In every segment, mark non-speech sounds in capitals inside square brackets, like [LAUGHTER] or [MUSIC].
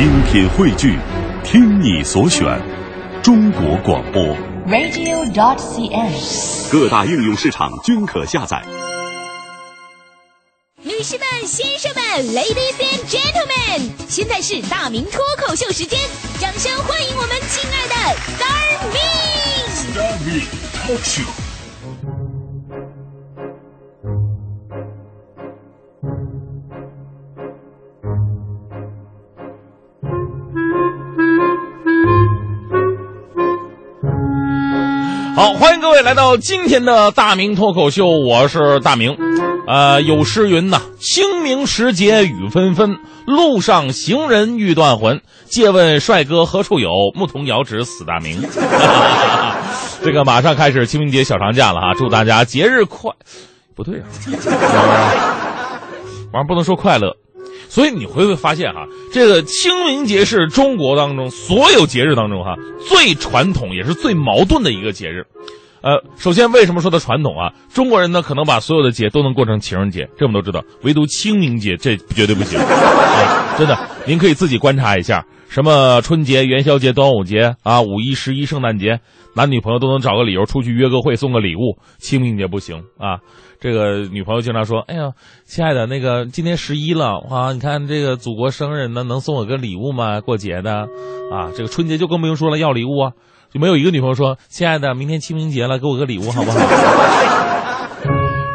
精品汇聚，听你所选，中国广播。radio.dot.cn，。各大应用市场均可下载。女士们、先生们，Ladies and Gentlemen，现在是大明脱口秀时间，掌声欢迎我们亲爱的 Star Me！好，欢迎各位来到今天的大明脱口秀，我是大明。呃，有诗云呐：“清明时节雨纷纷，路上行人欲断魂。借问帅哥何处有？牧童遥指死大明。[LAUGHS] ”这个马上开始清明节小长假了哈，祝大家节日快。不对啊，完不能说快乐。所以你会不会发现哈，这个清明节是中国当中所有节日当中哈最传统也是最矛盾的一个节日。呃，首先为什么说它传统啊？中国人呢可能把所有的节都能过成情人节，这我们都知道，唯独清明节这绝对不行。啊、真的，您可以自己观察一下，什么春节、元宵节、端午节啊、五一、十一、圣诞节，男女朋友都能找个理由出去约个会，送个礼物。清明节不行啊。这个女朋友经常说：“哎呀，亲爱的，那个今天十一了啊，你看这个祖国生日呢，能送我个礼物吗？过节的，啊，这个春节就更不用说了，要礼物啊，就没有一个女朋友说，亲爱的，明天清明节了，给我个礼物好不好？”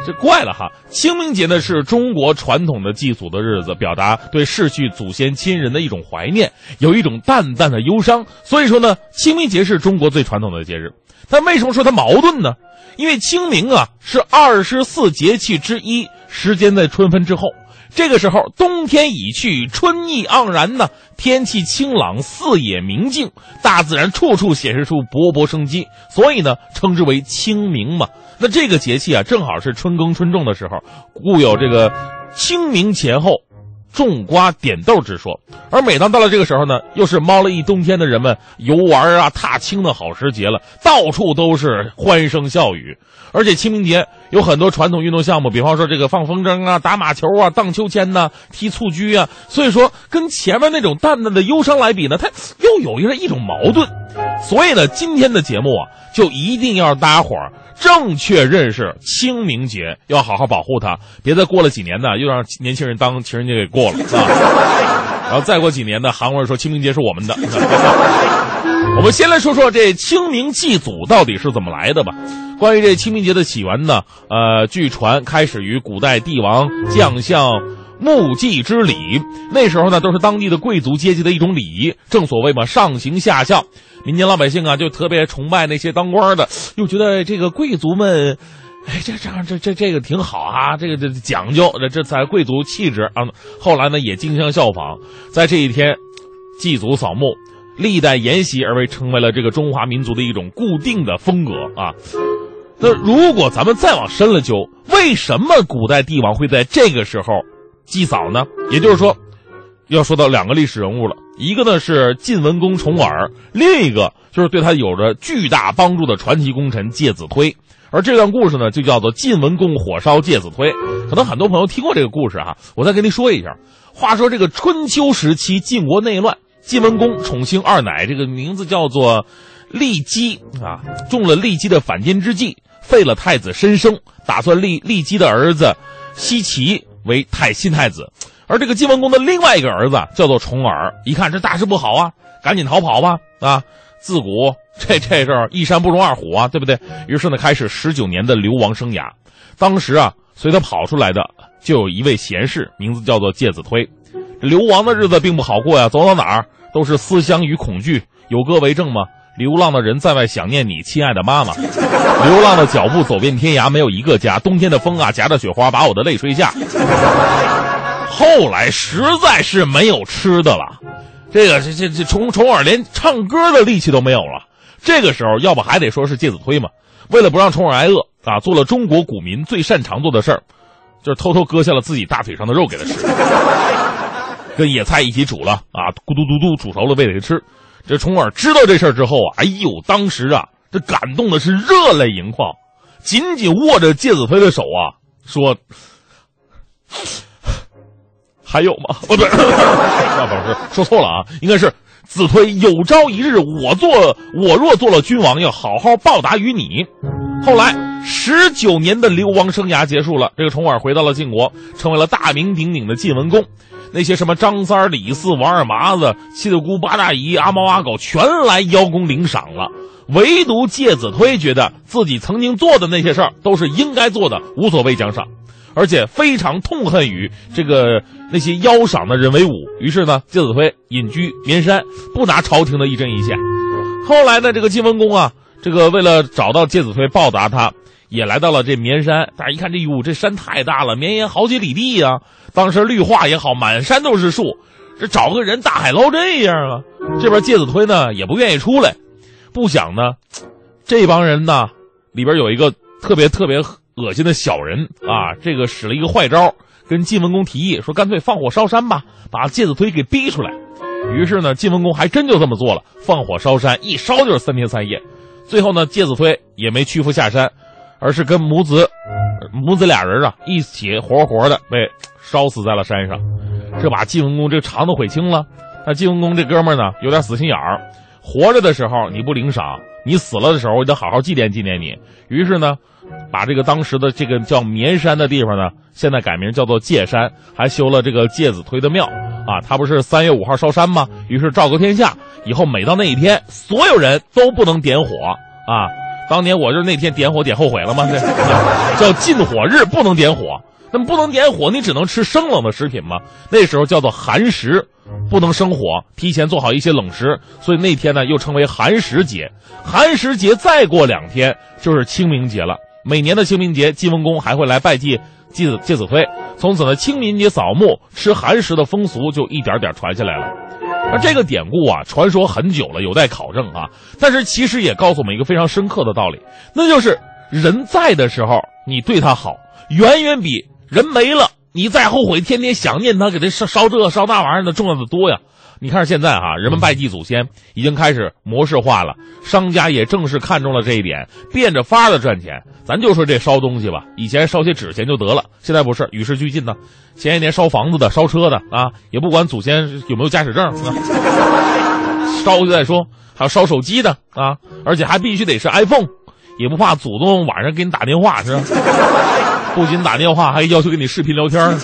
这怪了哈！清明节呢是中国传统的祭祖的日子，表达对逝去祖先亲人的一种怀念，有一种淡淡的忧伤。所以说呢，清明节是中国最传统的节日。但为什么说它矛盾呢？因为清明啊是二十四节气之一，时间在春分之后。这个时候，冬天已去，春意盎然呢，天气清朗，四野明净，大自然处处显示出勃勃生机，所以呢，称之为清明嘛。那这个节气啊，正好是春耕春种的时候，故有这个清明前后种瓜点豆之说。而每当到了这个时候呢，又是猫了一冬天的人们游玩啊、踏青的好时节了，到处都是欢声笑语。而且清明节有很多传统运动项目，比方说这个放风筝啊、打马球啊、荡秋千呐、踢蹴鞠啊。所以说，跟前面那种淡淡的忧伤来比呢，它又有一个一种矛盾。[LAUGHS] 所以呢，今天的节目啊，就一定要大家伙儿正确认识清明节，要好好保护它，别再过了几年呢，又让年轻人当情人节给过了啊。[LAUGHS] 然后再过几年呢，韩国人说清明节是我们的。我们先来说说这清明祭祖到底是怎么来的吧。关于这清明节的起源呢，呃，据传开始于古代帝王将相墓祭之礼，那时候呢都是当地的贵族阶级的一种礼仪。正所谓嘛，上行下效，民间老百姓啊就特别崇拜那些当官的，又觉得这个贵族们。哎，这这样这这这个挺好啊，这个这讲究，这这才贵族气质啊。后来呢，也竞相效仿，在这一天祭祖扫墓，历代沿袭而为，成为了这个中华民族的一种固定的风格啊。那如果咱们再往深了究，为什么古代帝王会在这个时候祭扫呢？也就是说，要说到两个历史人物了，一个呢是晋文公重耳，另一个就是对他有着巨大帮助的传奇功臣介子推。而这段故事呢，就叫做晋文公火烧介子推。可能很多朋友听过这个故事哈，我再跟您说一下。话说这个春秋时期，晋国内乱，晋文公宠幸二奶，这个名字叫做骊姬啊，中了骊姬的反间之计，废了太子申生，打算立骊姬的儿子奚齐为太新太子。而这个晋文公的另外一个儿子叫做重耳，一看这大事不好啊，赶紧逃跑吧啊！自古这这事儿一山不容二虎啊，对不对？于是呢，开始十九年的流亡生涯。当时啊，随他跑出来的就有一位贤士，名字叫做介子推。流亡的日子并不好过呀，走到哪儿都是思乡与恐惧。有歌为证吗？流浪的人在外想念你，亲爱的妈妈。流浪的脚步走遍天涯，没有一个家。冬天的风啊，夹着雪花，把我的泪吹下。后来实在是没有吃的了。这个这这这重重耳连唱歌的力气都没有了，这个时候要不还得说是介子推嘛。为了不让重耳挨饿啊，做了中国古民最擅长做的事儿，就是偷偷割下了自己大腿上的肉给他吃，跟野菜一起煮了啊，咕嘟嘟嘟煮熟了喂给他吃。这重耳知道这事儿之后啊，哎呦，当时啊，这感动的是热泪盈眶，紧紧握着介子推的手啊，说：“ [LAUGHS] 还有吗？不对，[LAUGHS] 那不是说错了啊，应该是子推有朝一日我做我若做了君王，要好好报答于你。后来十九年的流亡生涯结束了，这个重耳回到了晋国，成为了大名鼎鼎的晋文公。那些什么张三、李四、王二麻子、七大姑八大姨、阿猫阿狗，全来邀功领赏了。唯独介子推觉得自己曾经做的那些事儿都是应该做的，无所谓奖赏，而且非常痛恨与这个那些邀赏的人为伍。于是呢，介子推隐居绵山，不拿朝廷的一针一线。后来呢，这个晋文公啊，这个为了找到介子推报答他，也来到了这绵山。大家一看，这哟，这山太大了，绵延好几里地呀。当时绿化也好，满山都是树，这找个人大海捞这样啊？这边介子推呢也不愿意出来，不想呢，这帮人呢里边有一个特别特别恶心的小人啊，这个使了一个坏招，跟晋文公提议说，干脆放火烧山吧，把介子推给逼出来。于是呢，晋文公还真就这么做了，放火烧山，一烧就是三天三夜。最后呢，介子推也没屈服下山，而是跟母子母子俩人啊一起活活的被。烧死在了山上，这把晋文公这肠子悔青了。那晋文公这哥们儿呢，有点死心眼儿，活着的时候你不领赏，你死了的时候我得好好祭奠祭奠你。于是呢，把这个当时的这个叫绵山的地方呢，现在改名叫做界山，还修了这个介子推的庙啊。他不是三月五号烧山吗？于是昭告天下，以后每到那一天，所有人都不能点火啊。当年我就是那天点火点后悔了吗？这 [LAUGHS] 叫禁火日，不能点火。那么不能点火，你只能吃生冷的食品吗？那时候叫做寒食，不能生火，提前做好一些冷食，所以那天呢又称为寒食节。寒食节再过两天就是清明节了。每年的清明节，晋文公还会来拜祭介子介子推。从此呢，清明节扫墓吃寒食的风俗就一点点传下来了。而这个典故啊，传说很久了，有待考证啊。但是其实也告诉我们一个非常深刻的道理，那就是人在的时候，你对他好，远远比。人没了，你再后悔，天天想念他，给他烧烧这烧那玩意儿的重要的多呀。你看现在哈，人们拜祭祖先已经开始模式化了，商家也正是看中了这一点，变着法的赚钱。咱就说这烧东西吧，以前烧些纸钱就得了，现在不是与时俱进呢。前些年烧房子的、烧车的啊，也不管祖先有没有驾驶证，烧就再说，还有烧手机的啊，而且还必须得是 iPhone，也不怕祖宗晚上给你打电话是吧？不仅打电话，还要求跟你视频聊天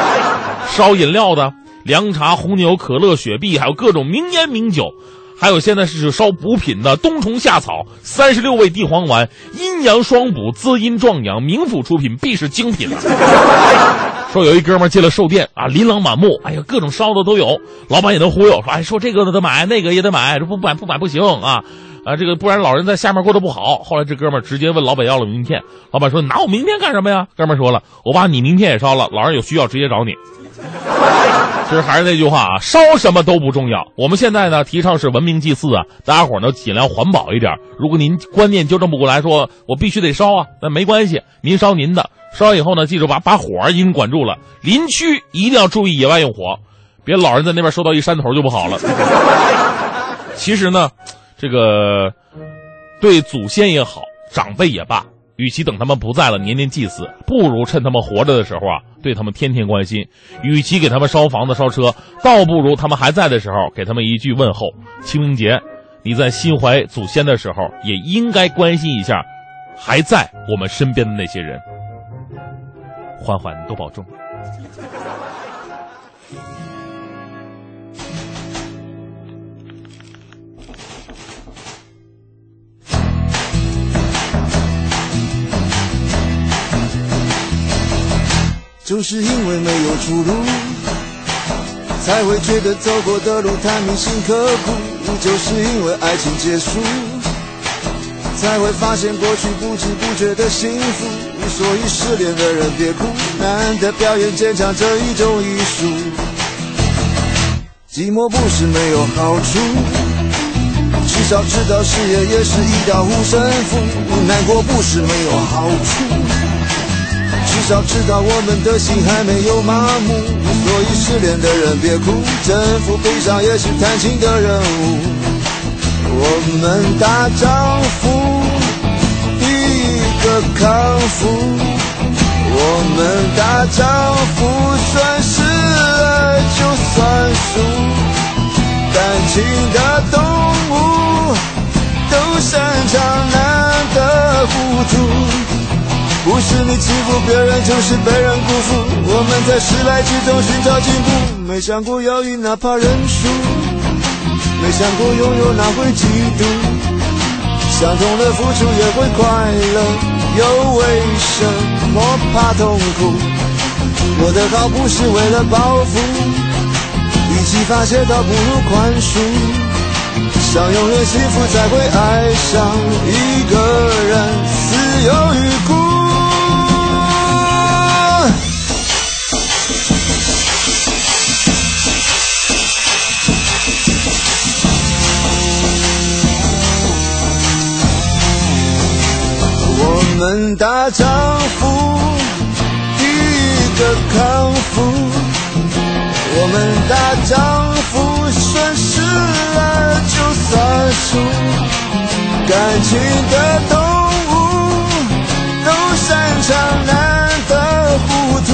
[LAUGHS] 烧饮料的，凉茶、红牛、可乐、雪碧，还有各种名烟名酒，还有现在是烧补品的冬虫夏草、三十六味地黄丸，阴阳双补，滋阴壮阳，名府出品，必是精品。[LAUGHS] 说有一哥们进了寿店啊，琳琅满目，哎呀，各种烧的都有，老板也能忽悠，说哎，说这个得买，那个也得买，这不买不买不行啊。啊，这个不然老人在下面过得不好。后来这哥们儿直接问老板要了名片，老板说：“拿我名片干什么呀？”哥们儿说了：“我把你名片也烧了，老人有需要直接找你。[LAUGHS] ”其实还是那句话啊，烧什么都不重要。我们现在呢提倡是文明祭祀啊，大家伙呢尽量环保一点。如果您观念纠正不过来，说我必须得烧啊，那没关系，您烧您的。烧完以后呢，记住把把火已经管住了。林区一定要注意野外用火，别老人在那边收到一山头就不好了。[LAUGHS] 其实呢。这个对祖先也好，长辈也罢，与其等他们不在了年年祭祀，不如趁他们活着的时候啊，对他们天天关心。与其给他们烧房子烧车，倒不如他们还在的时候给他们一句问候。清明节，你在心怀祖先的时候，也应该关心一下还在我们身边的那些人。欢欢，多保重。就是因为没有出路，才会觉得走过的路太铭心刻骨。就是因为爱情结束，才会发现过去不知不觉的幸福。所以失恋的人别哭，难得表演坚强这一种艺术。寂寞不是没有好处，至少知道事业也是一道护身符。难过不是没有好处。早知道我们的心还没有麻木，所以失恋的人别哭，征服悲伤也是弹琴的任务。我们大丈夫，第一个康复。我们大丈夫，算是。爱就算数。感情的是你欺负别人，就是被人辜负。我们在失败之中寻找进步，没想过要赢，哪怕认输。没想过拥有哪会嫉妒，相同的付出也会快乐，又为什么怕痛苦？我的好不是为了报复，与其发泄倒不如宽恕。想拥有幸福，才会爱上一个人，死有余辜。群的动物都擅长难得糊涂，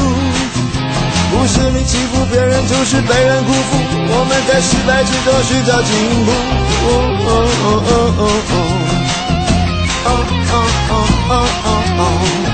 不是你欺负别人，就是被人辜负。我们在失败之中寻找进步。哦哦哦哦哦哦哦哦哦哦。